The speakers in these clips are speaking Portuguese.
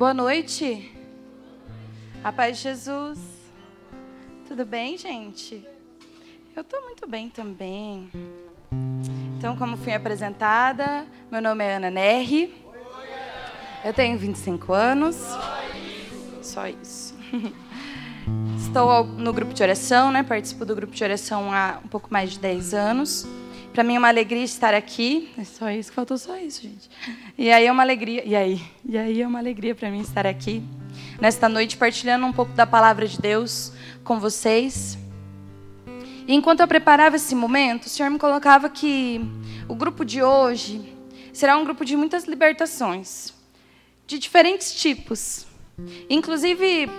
Boa noite. A paz de Jesus. Tudo bem, gente? Eu estou muito bem também. Então, como fui apresentada, meu nome é Ana Nerri. Eu tenho 25 anos. Só isso. Estou no grupo de oração, né? Participo do grupo de oração há um pouco mais de 10 anos. Para mim é uma alegria estar aqui. É só isso, faltou só isso, gente. E aí é uma alegria, e aí? E aí é uma alegria para mim estar aqui nesta noite partilhando um pouco da palavra de Deus com vocês. E enquanto eu preparava esse momento, o Senhor me colocava que o grupo de hoje será um grupo de muitas libertações, de diferentes tipos. Inclusive,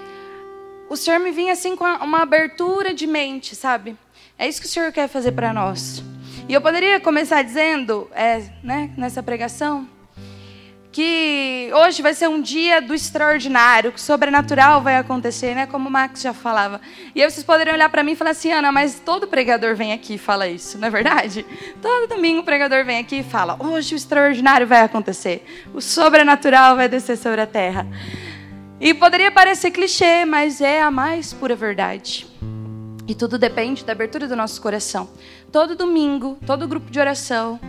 o Senhor me vinha assim com uma abertura de mente, sabe? É isso que o Senhor quer fazer para nós. E eu poderia começar dizendo, é, né, nessa pregação, que hoje vai ser um dia do extraordinário, que o sobrenatural vai acontecer, né? Como o Max já falava. E aí vocês poderiam olhar para mim e falar assim, Ana, mas todo pregador vem aqui e fala isso, não é verdade? Todo domingo o pregador vem aqui e fala, hoje o extraordinário vai acontecer, o sobrenatural vai descer sobre a terra. E poderia parecer clichê, mas é a mais pura verdade. E tudo depende da abertura do nosso coração. Todo domingo, todo grupo de oração,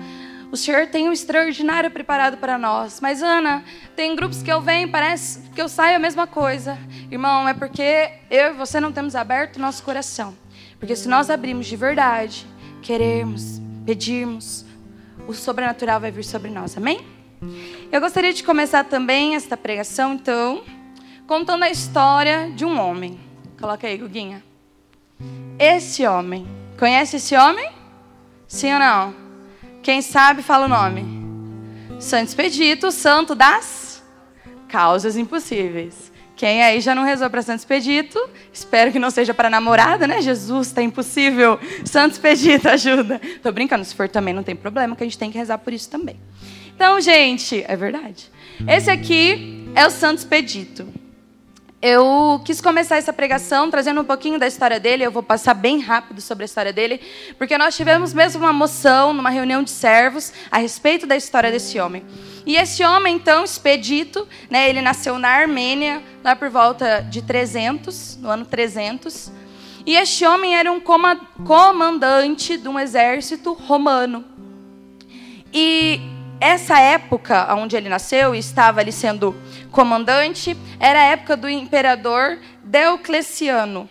o Senhor tem um extraordinário preparado para nós. Mas, Ana, tem grupos que eu venho, parece que eu saio a mesma coisa. Irmão, é porque eu e você não temos aberto o nosso coração. Porque se nós abrirmos de verdade, querermos, pedirmos, o sobrenatural vai vir sobre nós. Amém? Eu gostaria de começar também esta pregação, então, contando a história de um homem. Coloca aí, Guguinha. Esse homem. Conhece esse homem? Sim ou não? Quem sabe, fala o nome. Santo Expedito, santo das causas impossíveis. Quem aí já não rezou para Santo Expedito? Espero que não seja para namorada, né? Jesus, está impossível. Santo Expedito, ajuda. Tô brincando, se for também não tem problema, que a gente tem que rezar por isso também. Então, gente, é verdade. Esse aqui é o Santo Expedito eu quis começar essa pregação trazendo um pouquinho da história dele. Eu vou passar bem rápido sobre a história dele, porque nós tivemos mesmo uma moção numa reunião de servos a respeito da história desse homem. E esse homem, então, expedito, né, ele nasceu na Armênia, lá por volta de 300, no ano 300. E este homem era um comandante de um exército romano. E essa época onde ele nasceu e estava ali sendo comandante era a época do imperador Diocleciano.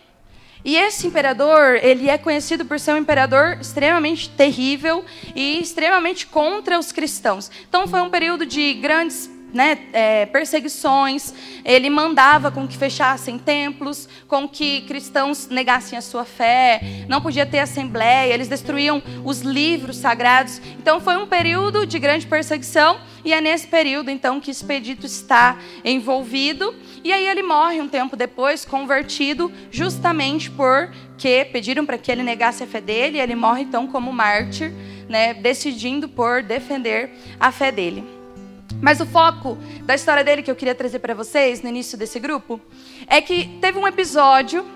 E esse imperador, ele é conhecido por ser um imperador extremamente terrível e extremamente contra os cristãos. Então foi um período de grandes né, é, perseguições, ele mandava com que fechassem templos, com que cristãos negassem a sua fé, não podia ter assembleia, eles destruíam os livros sagrados. Então foi um período de grande perseguição e é nesse período então que Expedito está envolvido. E aí ele morre um tempo depois, convertido, justamente porque pediram para que ele negasse a fé dele, e ele morre então como mártir, né, decidindo por defender a fé dele. Mas o foco da história dele que eu queria trazer para vocês no início desse grupo é que teve um episódio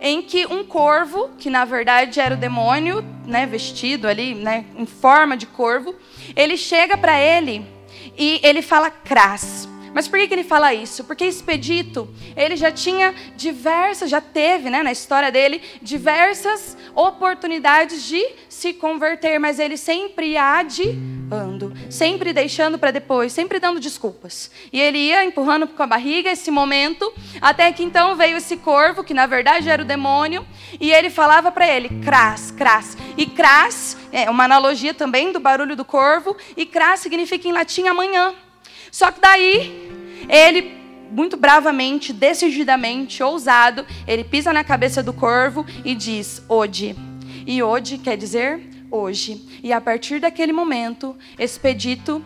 em que um corvo, que na verdade era o demônio, né, vestido ali, né, em forma de corvo, ele chega para ele e ele fala cras. Mas por que, que ele fala isso? Porque Expedito, ele já tinha diversas, já teve, né, na história dele, diversas oportunidades de se converter, mas ele sempre adiando, sempre deixando para depois, sempre dando desculpas. E ele ia empurrando com a barriga esse momento, até que então veio esse corvo, que na verdade era o demônio, e ele falava para ele, cras, cras. E cras é uma analogia também do barulho do corvo, e cras significa em latim amanhã. Só que daí, ele, muito bravamente, decididamente, ousado, ele pisa na cabeça do corvo e diz: Ode. E ode quer dizer hoje. E a partir daquele momento, Expedito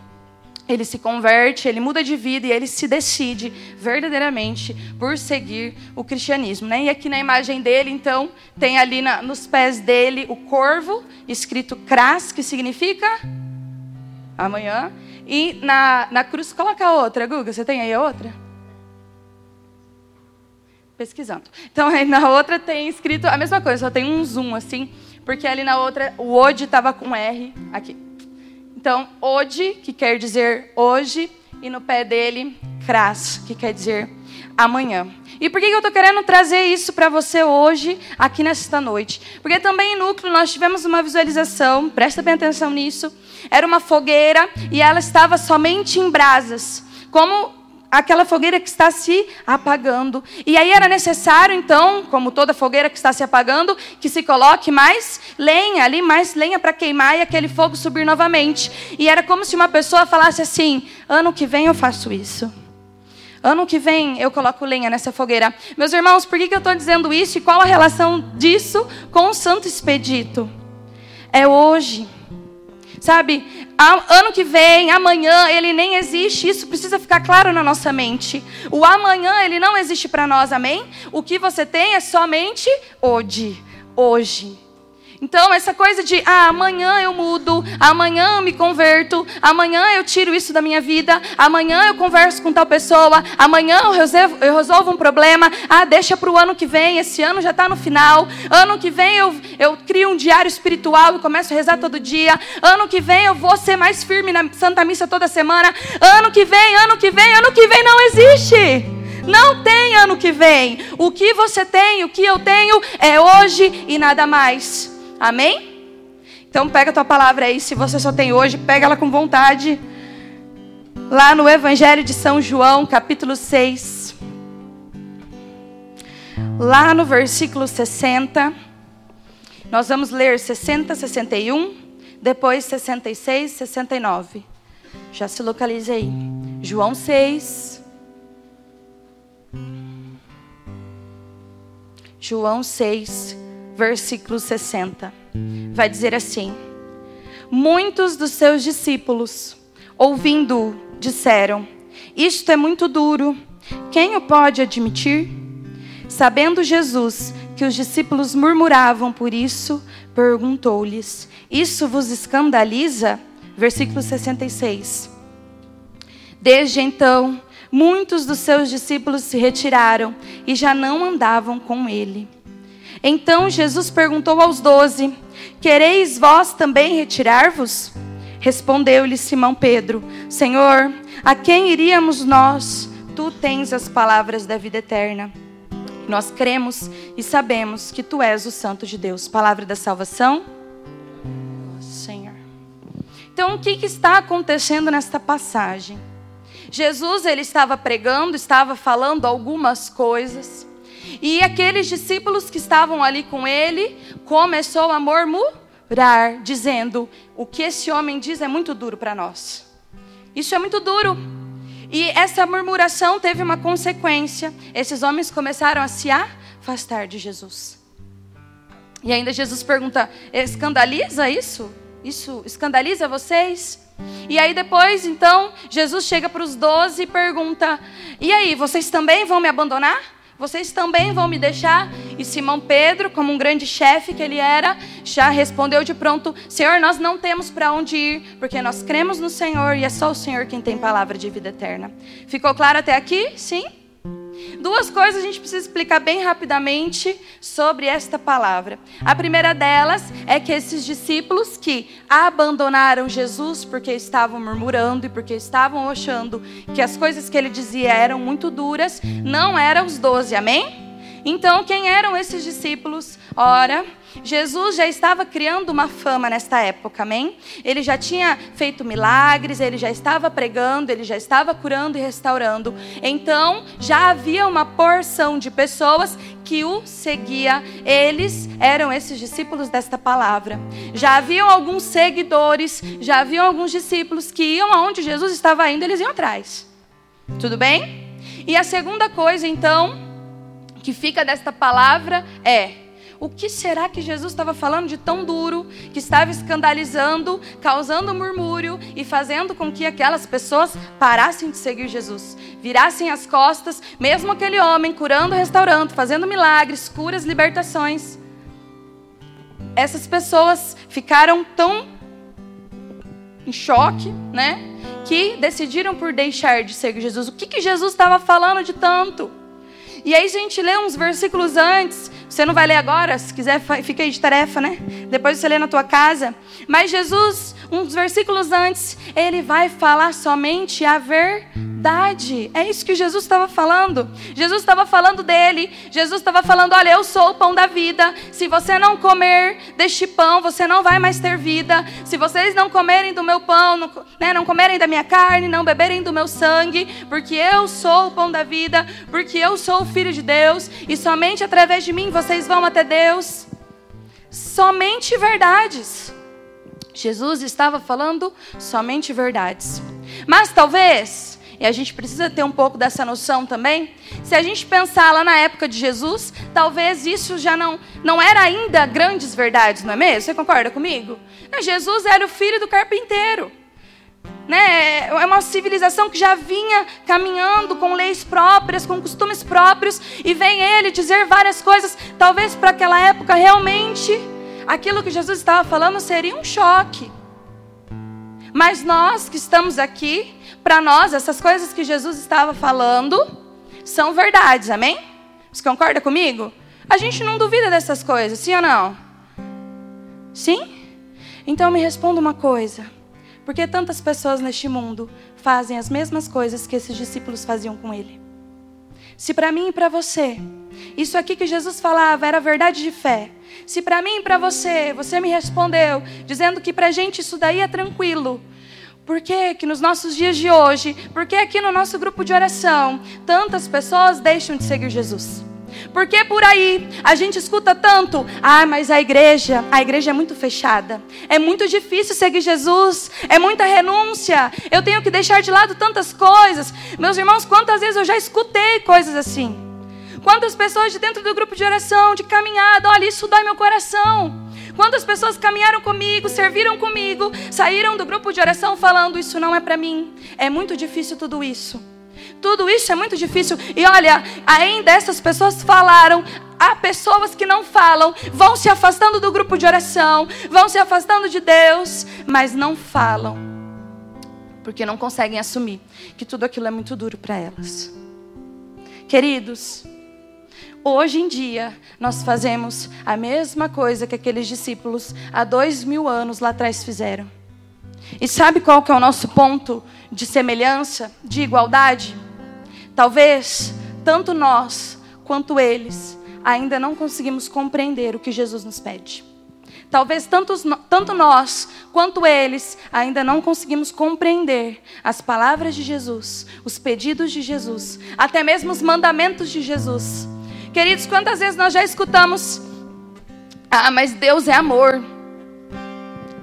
ele se converte, ele muda de vida e ele se decide verdadeiramente por seguir o cristianismo. Né? E aqui na imagem dele, então, tem ali na, nos pés dele o corvo, escrito cras, que significa amanhã. E na, na cruz, coloca a outra, Guga, você tem aí a outra? Pesquisando. Então, aí na outra tem escrito a mesma coisa, só tem um zoom assim, porque ali na outra o ode estava com R aqui. Então, ode, que quer dizer hoje, e no pé dele, cras, que quer dizer amanhã. E por que eu estou querendo trazer isso para você hoje, aqui nesta noite? Porque também em núcleo nós tivemos uma visualização, presta bem atenção nisso. Era uma fogueira e ela estava somente em brasas. Como aquela fogueira que está se apagando. E aí era necessário, então, como toda fogueira que está se apagando, que se coloque mais lenha ali, mais lenha para queimar e aquele fogo subir novamente. E era como se uma pessoa falasse assim: ano que vem eu faço isso. Ano que vem eu coloco lenha nessa fogueira. Meus irmãos, por que, que eu estou dizendo isso e qual a relação disso com o Santo Expedito? É hoje. Sabe, ano que vem, amanhã, ele nem existe. Isso precisa ficar claro na nossa mente. O amanhã, ele não existe para nós, amém? O que você tem é somente hoje. Hoje. Então, essa coisa de ah, amanhã eu mudo, amanhã eu me converto, amanhã eu tiro isso da minha vida, amanhã eu converso com tal pessoa, amanhã eu resolvo, eu resolvo um problema, ah, deixa para o ano que vem, esse ano já está no final, ano que vem eu, eu crio um diário espiritual e começo a rezar todo dia, ano que vem eu vou ser mais firme na Santa Missa toda semana, ano que vem, ano que vem, ano que vem não existe. Não tem ano que vem. O que você tem, o que eu tenho é hoje e nada mais. Amém? Então pega a tua palavra aí, se você só tem hoje, pega ela com vontade. Lá no Evangelho de São João, capítulo 6. Lá no versículo 60. Nós vamos ler 60, 61, depois 66, 69. Já se localiza aí. João 6. João 6, versículo 60. Vai dizer assim: Muitos dos seus discípulos, ouvindo, disseram: Isto é muito duro. Quem o pode admitir? Sabendo Jesus que os discípulos murmuravam por isso, perguntou-lhes: Isso vos escandaliza? Versículo 66. Desde então, muitos dos seus discípulos se retiraram e já não andavam com ele. Então Jesus perguntou aos doze: Quereis vós também retirar-vos? Respondeu-lhe Simão Pedro: Senhor, a quem iríamos nós? Tu tens as palavras da vida eterna. Nós cremos e sabemos que tu és o Santo de Deus. Palavra da salvação. Senhor. Então, o que, que está acontecendo nesta passagem? Jesus ele estava pregando, estava falando algumas coisas. E aqueles discípulos que estavam ali com ele começou a murmurar, dizendo: "O que esse homem diz é muito duro para nós". Isso é muito duro. E essa murmuração teve uma consequência. Esses homens começaram a se afastar de Jesus. E ainda Jesus pergunta: "Escandaliza isso? Isso escandaliza vocês?" E aí depois, então, Jesus chega para os doze e pergunta: E aí, vocês também vão me abandonar? Vocês também vão me deixar? E Simão Pedro, como um grande chefe que ele era, já respondeu de pronto: Senhor, nós não temos para onde ir, porque nós cremos no Senhor e é só o Senhor quem tem palavra de vida eterna. Ficou claro até aqui? Sim? Duas coisas a gente precisa explicar bem rapidamente sobre esta palavra. A primeira delas é que esses discípulos que abandonaram Jesus porque estavam murmurando e porque estavam achando que as coisas que ele dizia eram muito duras, não eram os doze, amém? Então, quem eram esses discípulos? Ora, Jesus já estava criando uma fama nesta época, amém? Ele já tinha feito milagres, ele já estava pregando, ele já estava curando e restaurando. Então, já havia uma porção de pessoas que o seguia. Eles eram esses discípulos desta palavra. Já haviam alguns seguidores, já haviam alguns discípulos que iam aonde Jesus estava indo, eles iam atrás. Tudo bem? E a segunda coisa, então, que fica desta palavra é: o que será que Jesus estava falando de tão duro, que estava escandalizando, causando murmúrio e fazendo com que aquelas pessoas parassem de seguir Jesus, virassem as costas, mesmo aquele homem curando, restaurando, fazendo milagres, curas, libertações. Essas pessoas ficaram tão em choque, né, que decidiram por deixar de seguir Jesus. O que, que Jesus estava falando de tanto? E aí, a gente lê uns versículos antes, você não vai ler agora, se quiser, fica aí de tarefa, né? Depois você lê na tua casa. Mas Jesus uns versículos antes, ele vai falar somente a verdade. É isso que Jesus estava falando. Jesus estava falando dele. Jesus estava falando: Olha, eu sou o pão da vida. Se você não comer deste pão, você não vai mais ter vida. Se vocês não comerem do meu pão, não, né, não comerem da minha carne, não beberem do meu sangue, porque eu sou o pão da vida, porque eu sou o filho de Deus, e somente através de mim vocês vão até Deus. Somente verdades. Jesus estava falando somente verdades. Mas talvez, e a gente precisa ter um pouco dessa noção também, se a gente pensar lá na época de Jesus, talvez isso já não, não era ainda grandes verdades, não é mesmo? Você concorda comigo? Jesus era o filho do carpinteiro. Né? É uma civilização que já vinha caminhando com leis próprias, com costumes próprios, e vem ele dizer várias coisas, talvez para aquela época realmente aquilo que Jesus estava falando seria um choque. Mas nós que estamos aqui, para nós, essas coisas que Jesus estava falando são verdades, amém? Você concorda comigo? A gente não duvida dessas coisas, sim ou não? Sim? Então me responda uma coisa. Por que tantas pessoas neste mundo fazem as mesmas coisas que esses discípulos faziam com ele? Se para mim e para você, isso aqui que Jesus falava era verdade de fé, se para mim e para você, você me respondeu dizendo que para gente isso daí é tranquilo, por que, que nos nossos dias de hoje, por que aqui no nosso grupo de oração, tantas pessoas deixam de seguir Jesus? Porque por aí a gente escuta tanto, ah, mas a igreja, a igreja é muito fechada. É muito difícil seguir Jesus, é muita renúncia. Eu tenho que deixar de lado tantas coisas. Meus irmãos, quantas vezes eu já escutei coisas assim? Quantas pessoas de dentro do grupo de oração, de caminhada, olha, isso dói meu coração. Quantas pessoas caminharam comigo, serviram comigo, saíram do grupo de oração falando: Isso não é para mim. É muito difícil tudo isso. Tudo isso é muito difícil. E olha, ainda essas pessoas falaram. Há pessoas que não falam, vão se afastando do grupo de oração, vão se afastando de Deus, mas não falam, porque não conseguem assumir que tudo aquilo é muito duro para elas. Queridos, Hoje em dia, nós fazemos a mesma coisa que aqueles discípulos há dois mil anos lá atrás fizeram. E sabe qual que é o nosso ponto de semelhança, de igualdade? Talvez tanto nós quanto eles ainda não conseguimos compreender o que Jesus nos pede. Talvez tantos, tanto nós quanto eles ainda não conseguimos compreender as palavras de Jesus, os pedidos de Jesus, até mesmo os mandamentos de Jesus. Queridos, quantas vezes nós já escutamos: Ah, mas Deus é amor.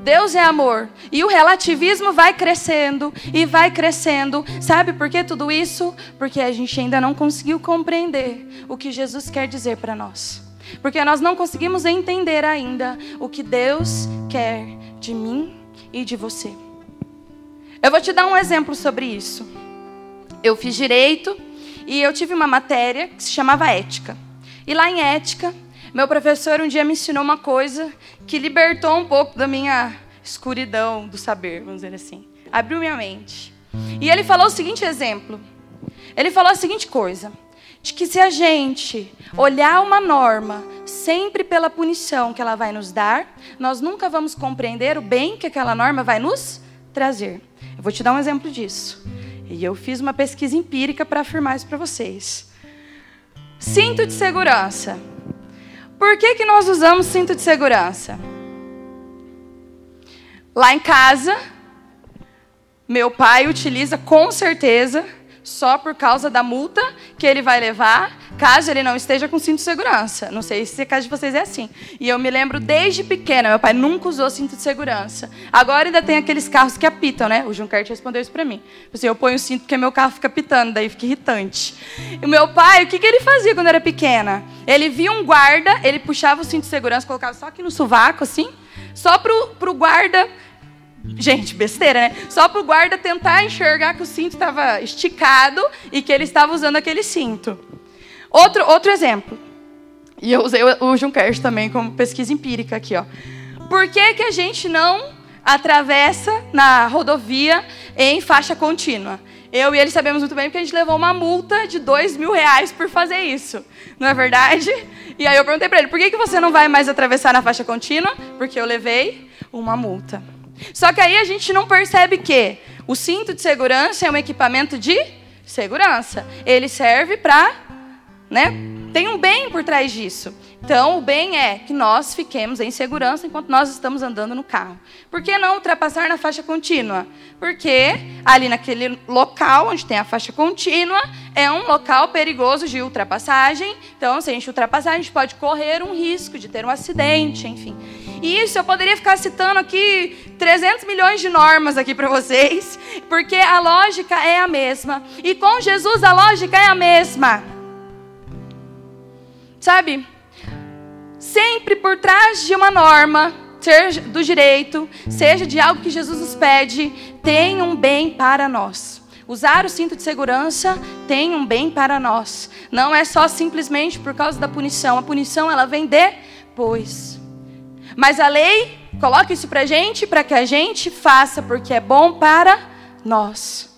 Deus é amor. E o relativismo vai crescendo e vai crescendo. Sabe por que tudo isso? Porque a gente ainda não conseguiu compreender o que Jesus quer dizer para nós. Porque nós não conseguimos entender ainda o que Deus quer de mim e de você. Eu vou te dar um exemplo sobre isso. Eu fiz direito e eu tive uma matéria que se chamava ética. E lá em ética, meu professor um dia me ensinou uma coisa que libertou um pouco da minha escuridão do saber, vamos dizer assim. Abriu minha mente. E ele falou o seguinte exemplo. Ele falou a seguinte coisa: de que se a gente olhar uma norma sempre pela punição que ela vai nos dar, nós nunca vamos compreender o bem que aquela norma vai nos trazer. Eu vou te dar um exemplo disso. E eu fiz uma pesquisa empírica para afirmar isso para vocês. Cinto de segurança. Por que, que nós usamos cinto de segurança? Lá em casa, meu pai utiliza com certeza só por causa da multa que ele vai levar, caso ele não esteja com cinto de segurança. Não sei se a casa de vocês é assim. E eu me lembro desde pequena, meu pai nunca usou cinto de segurança. Agora ainda tem aqueles carros que apitam, né? O Junquert respondeu isso para mim. Assim, eu ponho o cinto porque meu carro fica apitando, daí fica irritante. E o meu pai, o que, que ele fazia quando era pequena? Ele via um guarda, ele puxava o cinto de segurança, colocava só aqui no sovaco, assim, só pro, pro guarda Gente, besteira, né? Só para o guarda tentar enxergar que o cinto estava esticado e que ele estava usando aquele cinto. Outro, outro exemplo. E eu usei o Juncker também como pesquisa empírica aqui, ó. Por que, que a gente não atravessa na rodovia em faixa contínua? Eu e ele sabemos muito bem porque a gente levou uma multa de dois mil reais por fazer isso. Não é verdade? E aí eu perguntei para ele, por que, que você não vai mais atravessar na faixa contínua? Porque eu levei uma multa. Só que aí a gente não percebe que o cinto de segurança é um equipamento de segurança. Ele serve para, né? Tem um bem por trás disso. Então, o bem é que nós fiquemos em segurança enquanto nós estamos andando no carro. Por que não ultrapassar na faixa contínua? Porque ali naquele local onde tem a faixa contínua é um local perigoso de ultrapassagem. Então, se a gente ultrapassar, a gente pode correr um risco de ter um acidente, enfim. E isso eu poderia ficar citando aqui 300 milhões de normas aqui para vocês, porque a lógica é a mesma. E com Jesus a lógica é a mesma. Sabe? sempre por trás de uma norma, seja do direito, seja de algo que Jesus nos pede, tem um bem para nós. Usar o cinto de segurança tem um bem para nós. Não é só simplesmente por causa da punição. A punição ela vem depois. Mas a lei coloca isso para a gente, para que a gente faça, porque é bom para nós.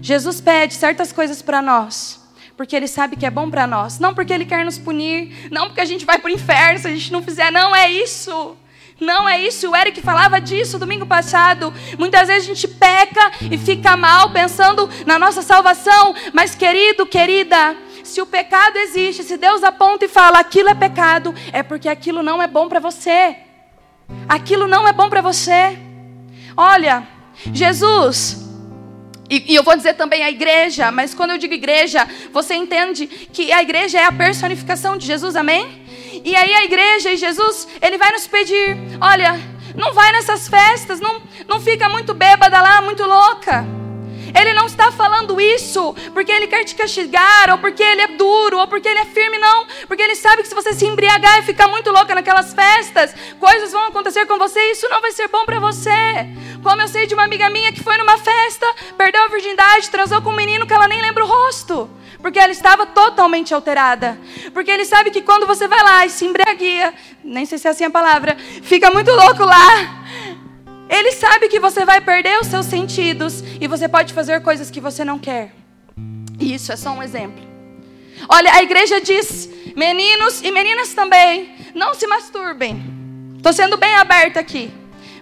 Jesus pede certas coisas para nós porque Ele sabe que é bom para nós. Não porque Ele quer nos punir, não porque a gente vai para o inferno se a gente não fizer. Não é isso. Não é isso. O Eric falava disso domingo passado. Muitas vezes a gente peca e fica mal pensando na nossa salvação. Mas, querido, querida, se o pecado existe, se Deus aponta e fala aquilo é pecado, é porque aquilo não é bom para você. Aquilo não é bom para você. Olha, Jesus e, e, eu vou dizer também a igreja, mas quando eu digo igreja, você entende que a igreja é a personificação de Jesus, amém? E aí a igreja e Jesus, ele vai nos pedir: olha, não vai nessas festas, não, não fica muito bêbada lá, muito louca. Ele não está falando isso porque ele quer te castigar, ou porque ele é duro, ou porque ele é firme, não. Porque ele sabe que se você se embriagar e ficar muito louca naquelas festas, coisas vão acontecer com você e isso não vai ser bom para você. Como eu sei de uma amiga minha que foi numa festa, perdeu a virgindade, transou com um menino que ela nem lembra o rosto. Porque ela estava totalmente alterada. Porque ele sabe que quando você vai lá e se embriaguia, nem sei se é assim a palavra, fica muito louco lá. Ele sabe que você vai perder os seus sentidos e você pode fazer coisas que você não quer. E isso é só um exemplo. Olha, a igreja diz: meninos e meninas também, não se masturbem. Estou sendo bem aberta aqui.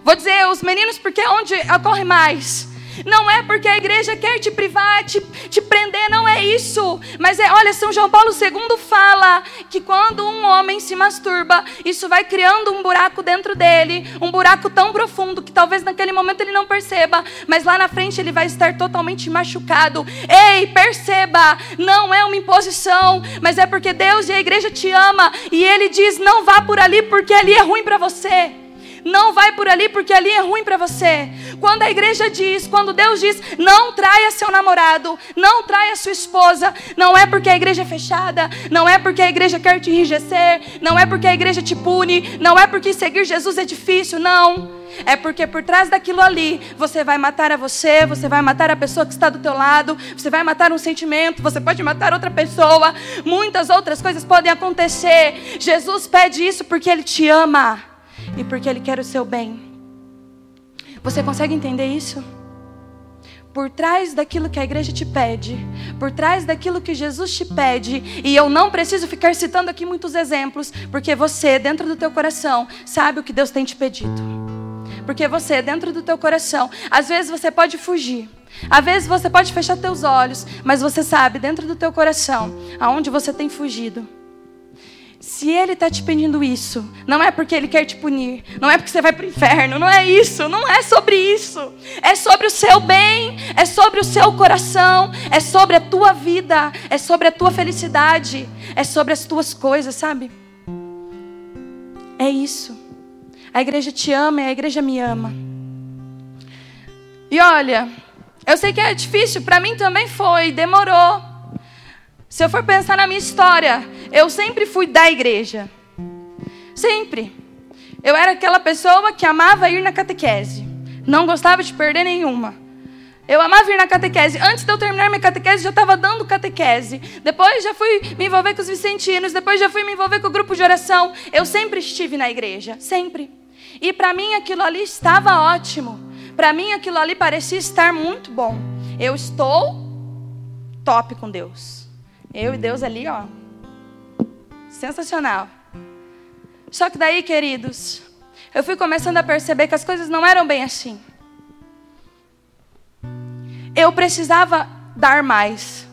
Vou dizer os meninos porque é onde ocorre mais. Não é porque a igreja quer te privar, te, te prender, não é isso. Mas é, olha, São João Paulo II fala que quando um homem se masturba, isso vai criando um buraco dentro dele, um buraco tão profundo que talvez naquele momento ele não perceba, mas lá na frente ele vai estar totalmente machucado. Ei, perceba, não é uma imposição, mas é porque Deus e a igreja te ama e ele diz: "Não vá por ali porque ali é ruim para você". Não vai por ali porque ali é ruim para você. Quando a igreja diz, quando Deus diz, não traia seu namorado, não traia sua esposa, não é porque a igreja é fechada, não é porque a igreja quer te enrijecer, não é porque a igreja te pune, não é porque seguir Jesus é difícil, não. É porque por trás daquilo ali, você vai matar a você, você vai matar a pessoa que está do teu lado, você vai matar um sentimento, você pode matar outra pessoa, muitas outras coisas podem acontecer. Jesus pede isso porque ele te ama e porque Ele quer o seu bem. Você consegue entender isso? Por trás daquilo que a igreja te pede, por trás daquilo que Jesus te pede, e eu não preciso ficar citando aqui muitos exemplos, porque você, dentro do teu coração, sabe o que Deus tem te pedido. Porque você, dentro do teu coração, às vezes você pode fugir, às vezes você pode fechar teus olhos, mas você sabe, dentro do teu coração, aonde você tem fugido. Se ele está te pedindo isso, não é porque ele quer te punir, não é porque você vai para o inferno, não é isso, não é sobre isso. É sobre o seu bem, é sobre o seu coração, é sobre a tua vida, é sobre a tua felicidade, é sobre as tuas coisas, sabe? É isso. A igreja te ama e a igreja me ama. E olha, eu sei que é difícil, para mim também foi, demorou. Se eu for pensar na minha história, eu sempre fui da igreja. Sempre. Eu era aquela pessoa que amava ir na catequese. Não gostava de perder nenhuma. Eu amava ir na catequese. Antes de eu terminar minha catequese, já estava dando catequese. Depois já fui me envolver com os vicentinos. Depois já fui me envolver com o grupo de oração. Eu sempre estive na igreja. Sempre. E para mim aquilo ali estava ótimo. Para mim aquilo ali parecia estar muito bom. Eu estou top com Deus. Eu e Deus ali, ó. Sensacional. Só que daí, queridos, eu fui começando a perceber que as coisas não eram bem assim. Eu precisava dar mais.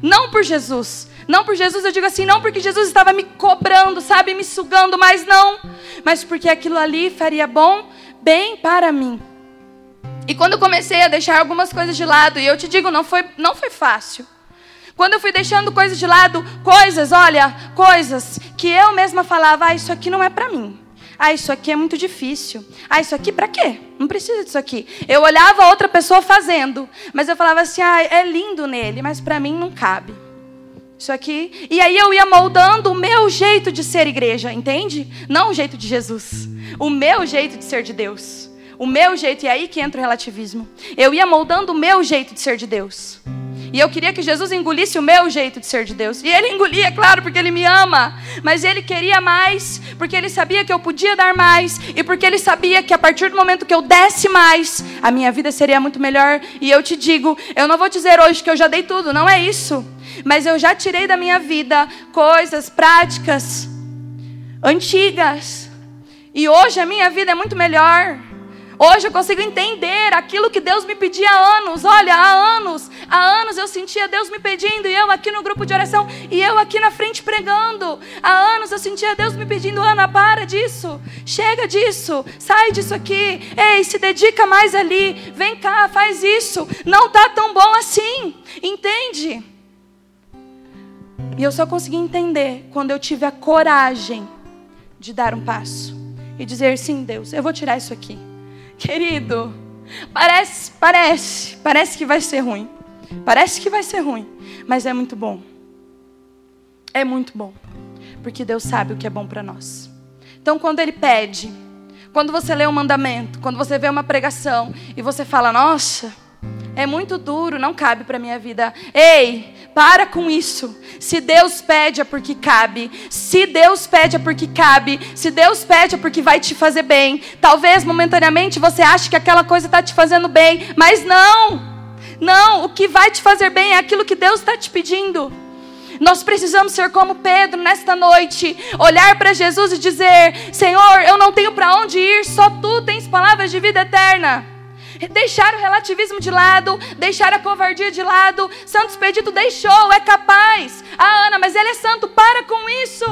Não por Jesus. Não por Jesus, eu digo assim, não porque Jesus estava me cobrando, sabe, me sugando, mas não. Mas porque aquilo ali faria bom, bem para mim. E quando eu comecei a deixar algumas coisas de lado, e eu te digo, não foi, não foi fácil. Quando eu fui deixando coisas de lado, coisas, olha, coisas que eu mesma falava, ah, isso aqui não é para mim. Ah, isso aqui é muito difícil. Ah, isso aqui para quê? Não precisa disso aqui. Eu olhava outra pessoa fazendo, mas eu falava assim, ah, é lindo nele, mas para mim não cabe. Isso aqui. E aí eu ia moldando o meu jeito de ser igreja, entende? Não o jeito de Jesus. O meu jeito de ser de Deus. O meu jeito, e é aí que entra o relativismo. Eu ia moldando o meu jeito de ser de Deus. E eu queria que Jesus engolisse o meu jeito de ser de Deus. E ele engolia, claro, porque ele me ama. Mas ele queria mais, porque ele sabia que eu podia dar mais. E porque ele sabia que a partir do momento que eu desse mais, a minha vida seria muito melhor. E eu te digo, eu não vou dizer hoje que eu já dei tudo, não é isso. Mas eu já tirei da minha vida coisas, práticas, antigas. E hoje a minha vida é muito melhor. Hoje eu consigo entender aquilo que Deus me pedia há anos. Olha, há anos, há anos eu sentia Deus me pedindo e eu aqui no grupo de oração e eu aqui na frente pregando. Há anos eu sentia Deus me pedindo, Ana, para disso, chega disso, sai disso aqui. Ei, se dedica mais ali, vem cá, faz isso. Não tá tão bom assim, entende? E eu só consegui entender quando eu tive a coragem de dar um passo e dizer: sim, Deus, eu vou tirar isso aqui. Querido, parece, parece, parece que vai ser ruim. Parece que vai ser ruim, mas é muito bom. É muito bom, porque Deus sabe o que é bom para nós. Então, quando Ele pede, quando você lê um mandamento, quando você vê uma pregação e você fala, nossa, é muito duro, não cabe para minha vida. Ei, para com isso. Se Deus pede é porque cabe. Se Deus pede é porque cabe. Se Deus pede é porque vai te fazer bem. Talvez momentaneamente você ache que aquela coisa está te fazendo bem, mas não. Não, o que vai te fazer bem é aquilo que Deus está te pedindo. Nós precisamos ser como Pedro nesta noite, olhar para Jesus e dizer: Senhor, eu não tenho para onde ir, só tu tens palavras de vida eterna deixar o relativismo de lado, deixar a covardia de lado. Santos Pedito deixou, é capaz. Ah, Ana, mas ele é santo, para com isso.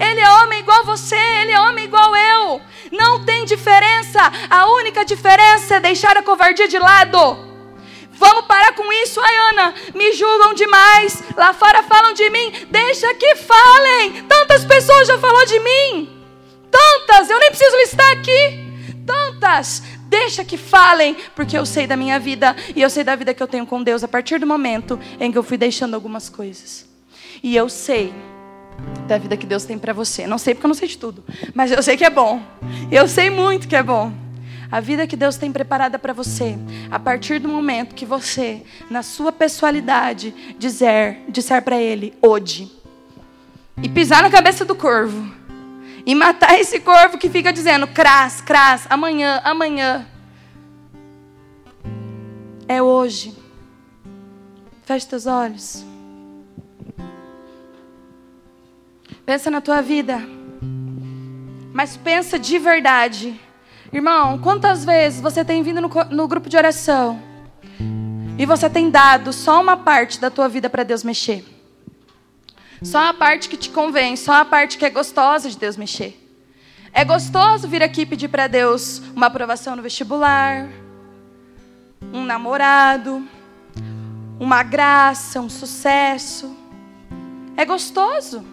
Ele é homem igual você, ele é homem igual eu. Não tem diferença. A única diferença é deixar a covardia de lado. Vamos parar com isso, ai Ana, me julgam demais, lá fora falam de mim, deixa que falem. Tantas pessoas já falou de mim, tantas, eu nem preciso estar aqui, tantas. Deixa que falem, porque eu sei da minha vida e eu sei da vida que eu tenho com Deus a partir do momento em que eu fui deixando algumas coisas. E eu sei da vida que Deus tem para você. Não sei porque eu não sei de tudo, mas eu sei que é bom. Eu sei muito que é bom. A vida que Deus tem preparada para você, a partir do momento que você, na sua pessoalidade, dizer, disser para Ele, hoje, e pisar na cabeça do corvo e matar esse corvo que fica dizendo cras, cras, amanhã, amanhã. É hoje. Feche teus olhos. Pensa na tua vida. Mas pensa de verdade. Irmão, quantas vezes você tem vindo no, no grupo de oração e você tem dado só uma parte da tua vida para Deus mexer? Só a parte que te convém, só a parte que é gostosa de Deus mexer. É gostoso vir aqui pedir para Deus uma aprovação no vestibular, um namorado, uma graça, um sucesso. É gostoso.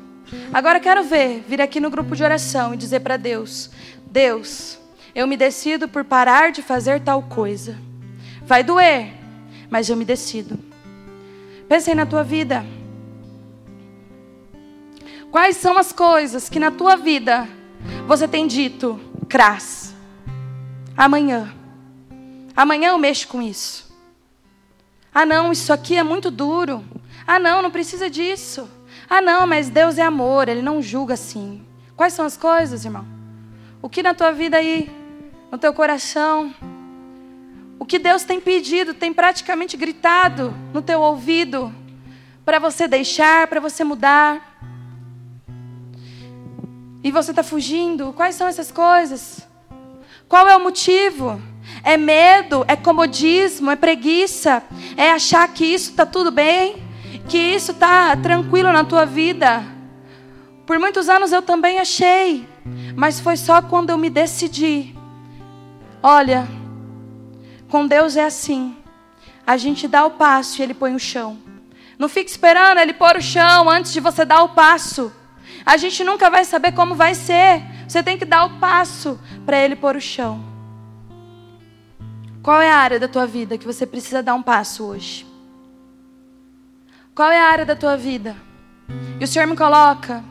Agora quero ver, vir aqui no grupo de oração e dizer para Deus: Deus, eu me decido por parar de fazer tal coisa. Vai doer, mas eu me decido. Pensem na tua vida. Quais são as coisas que na tua vida você tem dito, cras? Amanhã. Amanhã eu mexo com isso. Ah, não, isso aqui é muito duro. Ah, não, não precisa disso. Ah, não, mas Deus é amor, Ele não julga assim. Quais são as coisas, irmão? O que na tua vida aí, no teu coração, o que Deus tem pedido, tem praticamente gritado no teu ouvido, para você deixar, para você mudar. E você está fugindo. Quais são essas coisas? Qual é o motivo? É medo, é comodismo, é preguiça, é achar que isso está tudo bem, que isso está tranquilo na tua vida. Por muitos anos eu também achei, mas foi só quando eu me decidi. Olha, com Deus é assim. A gente dá o passo e Ele põe o chão. Não fique esperando Ele pôr o chão antes de você dar o passo. A gente nunca vai saber como vai ser. Você tem que dar o passo para Ele pôr o chão. Qual é a área da tua vida que você precisa dar um passo hoje? Qual é a área da tua vida? E o Senhor me coloca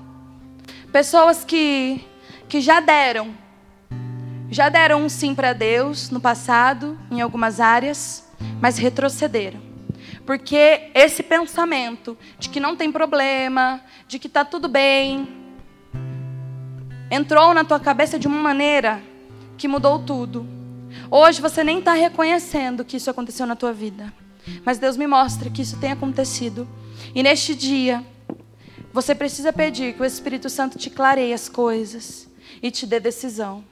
pessoas que, que já deram, já deram um sim para Deus no passado, em algumas áreas, mas retrocederam. Porque esse pensamento de que não tem problema, de que está tudo bem, entrou na tua cabeça de uma maneira que mudou tudo. Hoje você nem está reconhecendo que isso aconteceu na tua vida. Mas Deus me mostra que isso tem acontecido. E neste dia, você precisa pedir que o Espírito Santo te clareie as coisas e te dê decisão.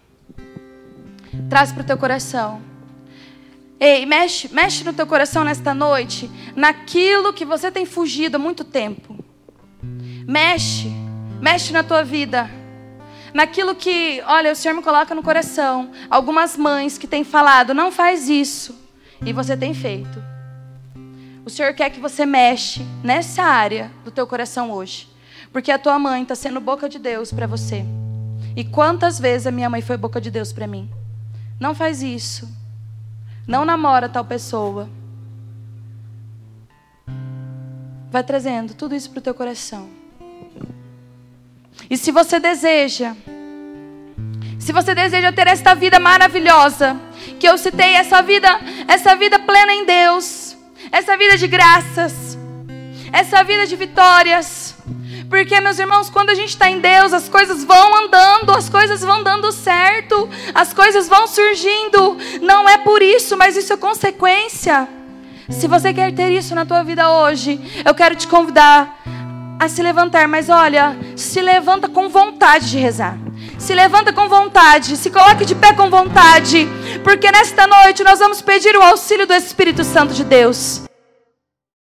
Traz para o teu coração. Ei, mexe, mexe no teu coração nesta noite, naquilo que você tem fugido há muito tempo. Mexe, mexe na tua vida naquilo que, olha, o Senhor me coloca no coração. Algumas mães que têm falado, não faz isso, e você tem feito. O Senhor quer que você mexe nessa área do teu coração hoje, porque a tua mãe está sendo boca de Deus para você. E quantas vezes a minha mãe foi boca de Deus para mim? Não faz isso. Não namora tal pessoa. Vai trazendo tudo isso para o teu coração. E se você deseja, se você deseja ter esta vida maravilhosa, que eu citei, essa vida, essa vida plena em Deus, essa vida de graças, essa vida de vitórias, porque, meus irmãos, quando a gente está em Deus, as coisas vão andando, as coisas vão dando certo, as coisas vão surgindo. Não é por isso, mas isso é consequência. Se você quer ter isso na tua vida hoje, eu quero te convidar a se levantar, mas olha, se levanta com vontade de rezar. Se levanta com vontade, se coloque de pé com vontade, porque nesta noite nós vamos pedir o auxílio do Espírito Santo de Deus.